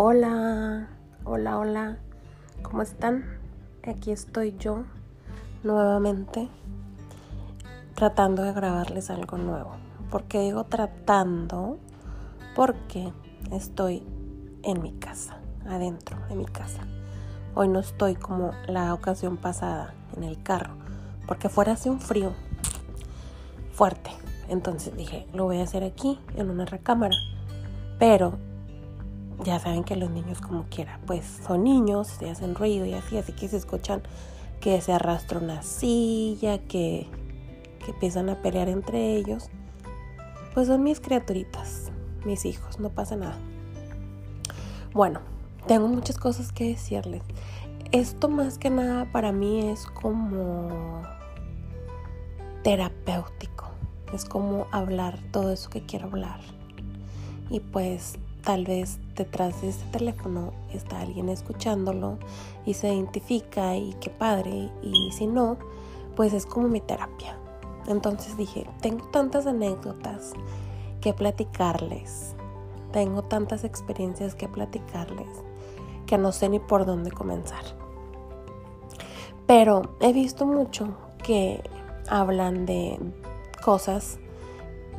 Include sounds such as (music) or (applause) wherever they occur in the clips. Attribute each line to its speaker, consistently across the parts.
Speaker 1: Hola, hola, hola, ¿cómo están? Aquí estoy yo nuevamente tratando de grabarles algo nuevo. ¿Por qué digo tratando? Porque estoy en mi casa, adentro de mi casa. Hoy no estoy como la ocasión pasada en el carro, porque fuera hace un frío fuerte. Entonces dije, lo voy a hacer aquí, en una recámara. Pero ya saben que los niños como quiera, pues son niños, se hacen ruido y así, así que se escuchan que se arrastra una silla, que, que empiezan a pelear entre ellos. Pues son mis criaturitas, mis hijos, no pasa nada. Bueno, tengo muchas cosas que decirles. Esto más que nada para mí es como terapéutico. Es como hablar todo eso que quiero hablar. Y pues tal vez detrás de este teléfono está alguien escuchándolo y se identifica y qué padre. Y si no, pues es como mi terapia. Entonces dije, tengo tantas anécdotas que platicarles. Tengo tantas experiencias que platicarles que no sé ni por dónde comenzar. Pero he visto mucho que hablan de cosas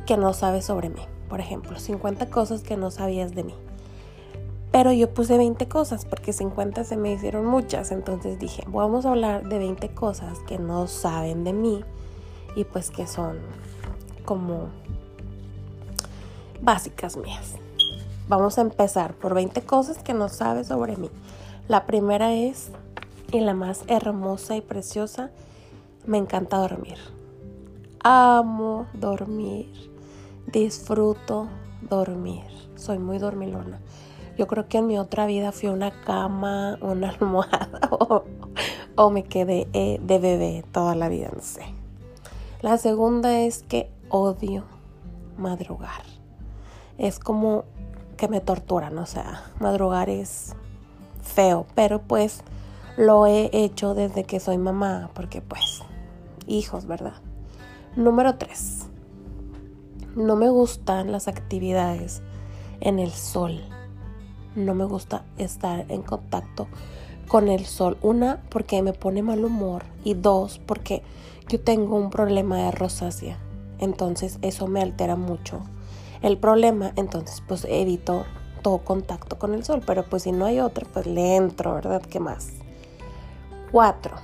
Speaker 1: que no sabes sobre mí. Por ejemplo, 50 cosas que no sabías de mí. Pero yo puse 20 cosas porque 50 se me hicieron muchas. Entonces dije, vamos a hablar de 20 cosas que no saben de mí y pues que son como básicas mías. Vamos a empezar por 20 cosas que no sabes sobre mí. La primera es, y la más hermosa y preciosa, me encanta dormir. Amo dormir disfruto dormir. Soy muy dormilona. Yo creo que en mi otra vida fui una cama, una (laughs) almohada o, me quedé eh, de bebé toda la vida, no sé. La segunda es que odio madrugar. Es como que me torturan, o sea, madrugar es feo, pero pues lo he hecho desde que soy mamá, porque pues, hijos, ¿verdad? Número 3 no me gustan las actividades en el sol. No me gusta estar en contacto con el sol. Una, porque me pone mal humor. Y dos, porque yo tengo un problema de rosácea. Entonces eso me altera mucho el problema. Entonces pues evito todo contacto con el sol. Pero pues si no hay otro, pues le entro, ¿verdad? ¿Qué más? Cuatro,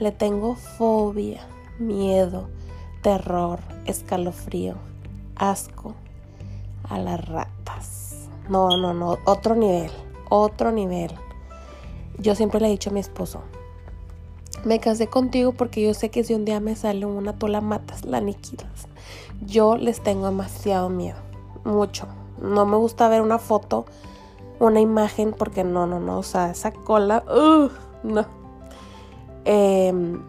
Speaker 1: le tengo fobia, miedo, terror, escalofrío asco a las ratas. No, no, no, otro nivel, otro nivel. Yo siempre le he dicho a mi esposo, me casé contigo porque yo sé que si un día me sale una, tú la matas, la aniquilas. Yo les tengo demasiado miedo, mucho. No me gusta ver una foto, una imagen, porque no, no, no, o sea, esa cola, uh, no. Em,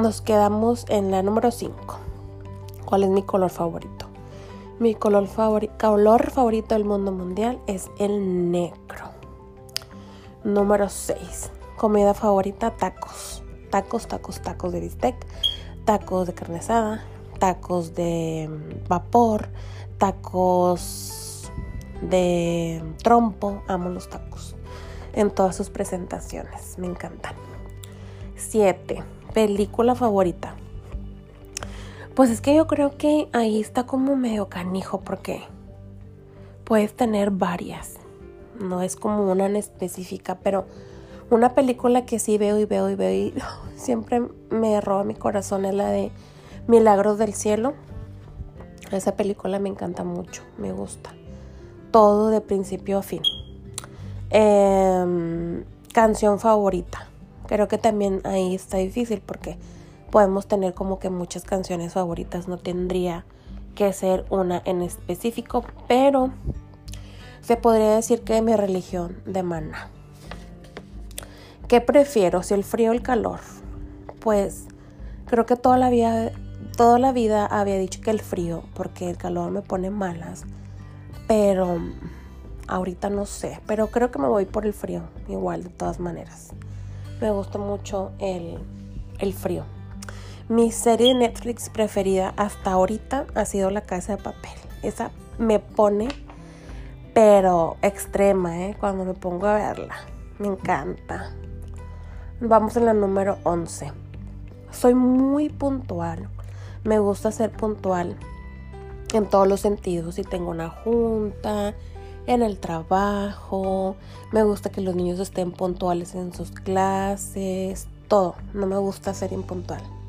Speaker 1: nos quedamos en la número 5. ¿Cuál es mi color favorito? Mi color, color favorito del mundo mundial es el negro. Número 6. Comida favorita, tacos. Tacos, tacos, tacos de bistec, tacos de carne asada, tacos de mm, vapor, tacos de trompo. Amo los tacos en todas sus presentaciones. Me encantan. 7. Película favorita. Pues es que yo creo que ahí está como medio canijo porque puedes tener varias. No es como una en específica, pero una película que sí veo y veo y veo y (laughs) siempre me roba mi corazón es la de Milagros del Cielo. Esa película me encanta mucho, me gusta. Todo de principio a fin. Em, canción favorita. Creo que también ahí está difícil porque podemos tener como que muchas canciones favoritas, no tendría que ser una en específico, pero se podría decir que mi religión de mana. ¿Qué prefiero, si el frío o el calor? Pues creo que toda la vida toda la vida había dicho que el frío, porque el calor me pone malas, pero ahorita no sé, pero creo que me voy por el frío, igual de todas maneras. Me gusta mucho el, el frío. Mi serie de Netflix preferida hasta ahorita ha sido La Casa de Papel. Esa me pone pero extrema, ¿eh? Cuando me pongo a verla. Me encanta. Vamos en la número 11. Soy muy puntual. Me gusta ser puntual en todos los sentidos. Si tengo una junta, en el trabajo, me gusta que los niños estén puntuales en sus clases, todo. No me gusta ser impuntual.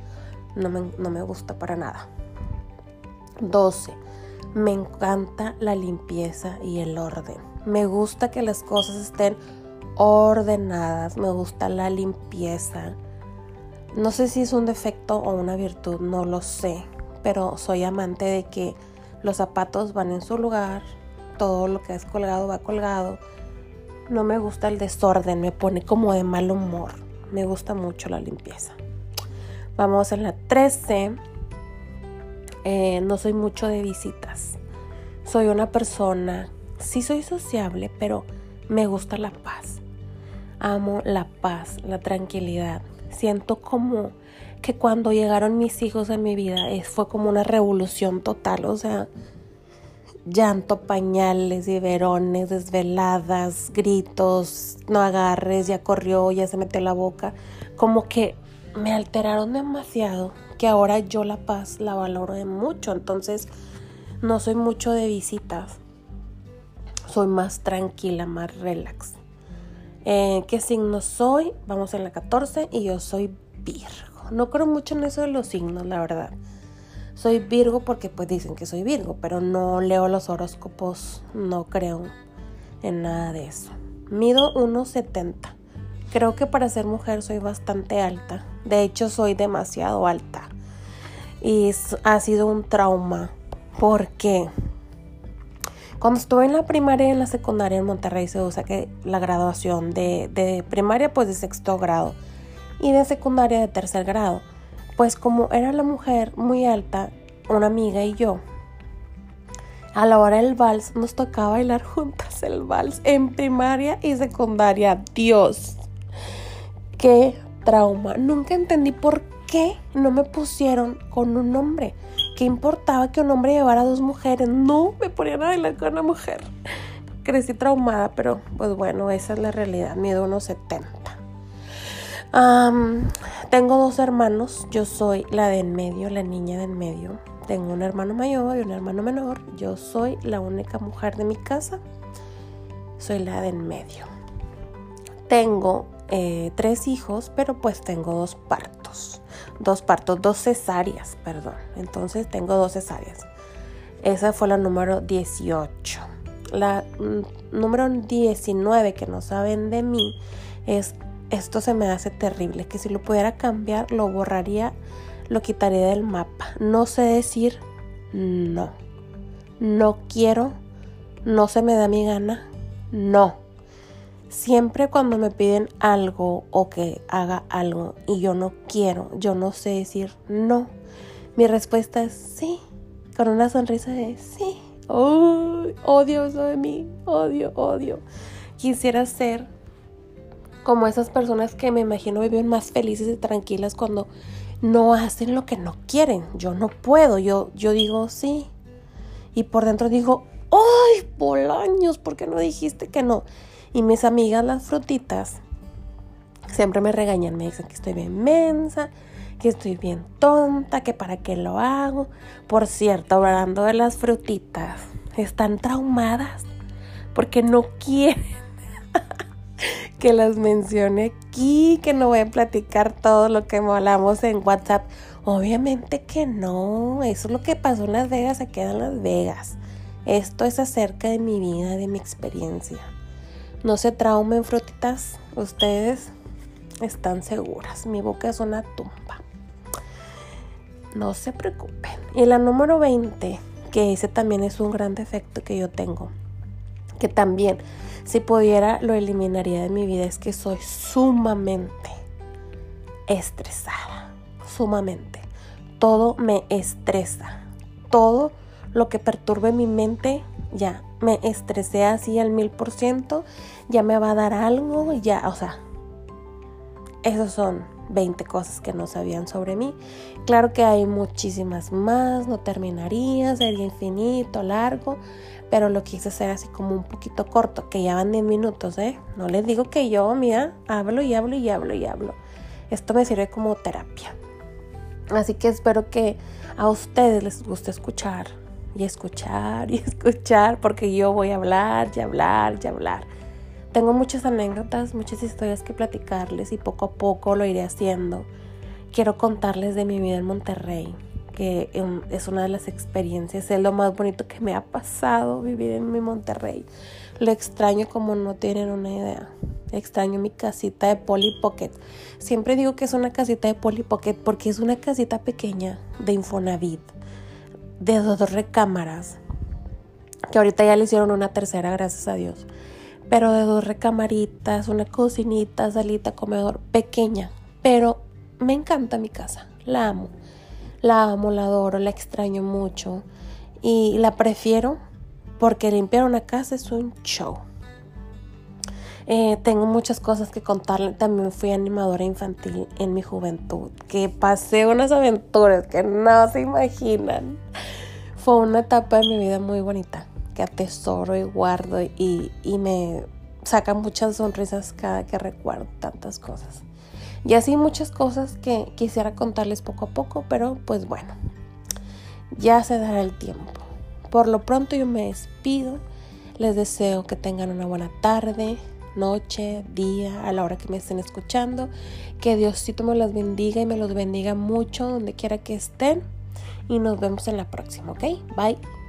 Speaker 1: No me, no me gusta para nada. 12. Me encanta la limpieza y el orden. Me gusta que las cosas estén ordenadas. Me gusta la limpieza. No sé si es un defecto o una virtud, no lo sé. Pero soy amante de que los zapatos van en su lugar. Todo lo que es colgado va colgado. No me gusta el desorden, me pone como de mal humor. Me gusta mucho la limpieza. Vamos en la 13 eh, no soy mucho de visitas. Soy una persona, sí soy sociable, pero me gusta la paz. Amo la paz, la tranquilidad. Siento como que cuando llegaron mis hijos en mi vida fue como una revolución total, o sea, llanto, pañales, biberones, desveladas, gritos, no agarres, ya corrió, ya se metió la boca, como que me alteraron demasiado que ahora yo la paz la valoro de mucho. Entonces no soy mucho de visitas. Soy más tranquila, más relax. Eh, ¿Qué signo soy? Vamos en la 14 y yo soy Virgo. No creo mucho en eso de los signos, la verdad. Soy Virgo porque pues dicen que soy Virgo, pero no leo los horóscopos, no creo en nada de eso. Mido 1,70. Creo que para ser mujer soy bastante alta. De hecho, soy demasiado alta y ha sido un trauma porque cuando estuve en la primaria y en la secundaria en Monterrey se usa que la graduación de, de primaria pues de sexto grado y de secundaria de tercer grado. Pues como era la mujer muy alta, una amiga y yo, a la hora del vals nos tocaba bailar juntas el vals en primaria y secundaria. Dios, qué trauma. Nunca entendí por qué no me pusieron con un hombre? ¿Qué importaba que un hombre llevara a dos mujeres? No, me ponían a bailar con una mujer. Crecí traumada, pero pues bueno, esa es la realidad. Miedo unos 70. tengo dos hermanos. Yo soy la de en medio, la niña de en medio. Tengo un hermano mayor y un hermano menor. Yo soy la única mujer de mi casa. Soy la de en medio. Tengo eh, tres hijos, pero pues tengo dos partos dos partos, dos cesáreas, perdón. Entonces tengo dos cesáreas. Esa fue la número 18. La mm, número 19 que no saben de mí es esto se me hace terrible, que si lo pudiera cambiar lo borraría, lo quitaría del mapa. No sé decir no. No quiero, no se me da mi gana, no. Siempre cuando me piden algo o que haga algo y yo no quiero, yo no sé decir no, mi respuesta es sí, con una sonrisa de sí. odio eso de mí, odio, odio. Quisiera ser como esas personas que me imagino viven más felices y tranquilas cuando no hacen lo que no quieren. Yo no puedo, yo, yo digo sí. Y por dentro digo, ¡ay, Bolaños! ¿Por qué no dijiste que no? Y mis amigas, las frutitas, siempre me regañan, me dicen que estoy bien mensa, que estoy bien tonta, que para qué lo hago. Por cierto, hablando de las frutitas, están traumadas porque no (laughs) quieren que las mencione aquí, que no voy a platicar todo lo que hablamos en WhatsApp. Obviamente que no, eso es lo que pasó en Las Vegas, se queda en Las Vegas. Esto es acerca de mi vida, de mi experiencia. No se traumen, frutitas. Ustedes están seguras. Mi boca es una tumba. No se preocupen. Y la número 20, que ese también es un gran defecto que yo tengo. Que también, si pudiera, lo eliminaría de mi vida. Es que soy sumamente estresada. Sumamente. Todo me estresa. Todo lo que perturbe mi mente, ya me estresé así al mil por ciento, ya me va a dar algo, ya, o sea, esos son 20 cosas que no sabían sobre mí. Claro que hay muchísimas más, no terminaría, sería infinito, largo, pero lo quise hacer así como un poquito corto, que ya van 10 minutos, ¿eh? No les digo que yo, mira, hablo y hablo y hablo y hablo. Esto me sirve como terapia. Así que espero que a ustedes les guste escuchar y escuchar (laughs) y escuchar, porque yo voy a hablar y hablar y hablar. Tengo muchas anécdotas, muchas historias que platicarles y poco a poco lo iré haciendo. Quiero contarles de mi vida en Monterrey, que em, es una de las experiencias, es lo más bonito que me ha pasado vivir en mi Monterrey. Lo extraño como no tienen una idea. Extraño mi casita de Polly Pocket. Siempre digo que es una casita de Polly Pocket porque es una casita pequeña de Infonavit, de dos recámaras, que ahorita ya le hicieron una tercera, gracias a Dios pero de dos recamaritas, una cocinita, salita, comedor, pequeña. Pero me encanta mi casa, la amo. La amo, la adoro, la extraño mucho. Y la prefiero porque limpiar una casa es un show. Eh, tengo muchas cosas que contarle. También fui animadora infantil en mi juventud, que pasé unas aventuras que no se imaginan. Fue una etapa de mi vida muy bonita que atesoro y guardo y, me saca muchas sonrisas cada que recuerdo tantas cosas. Y así muchas cosas que quisiera contarles poco a poco, pero pues bueno, ya se dará el tiempo. Por lo pronto yo me despido. Les deseo que tengan una buena tarde, noche, día, a la hora que me estén escuchando. Que Diosito me los bendiga y me los bendiga mucho donde quiera que estén. Y nos vemos en la próxima, ¿ok? Bye.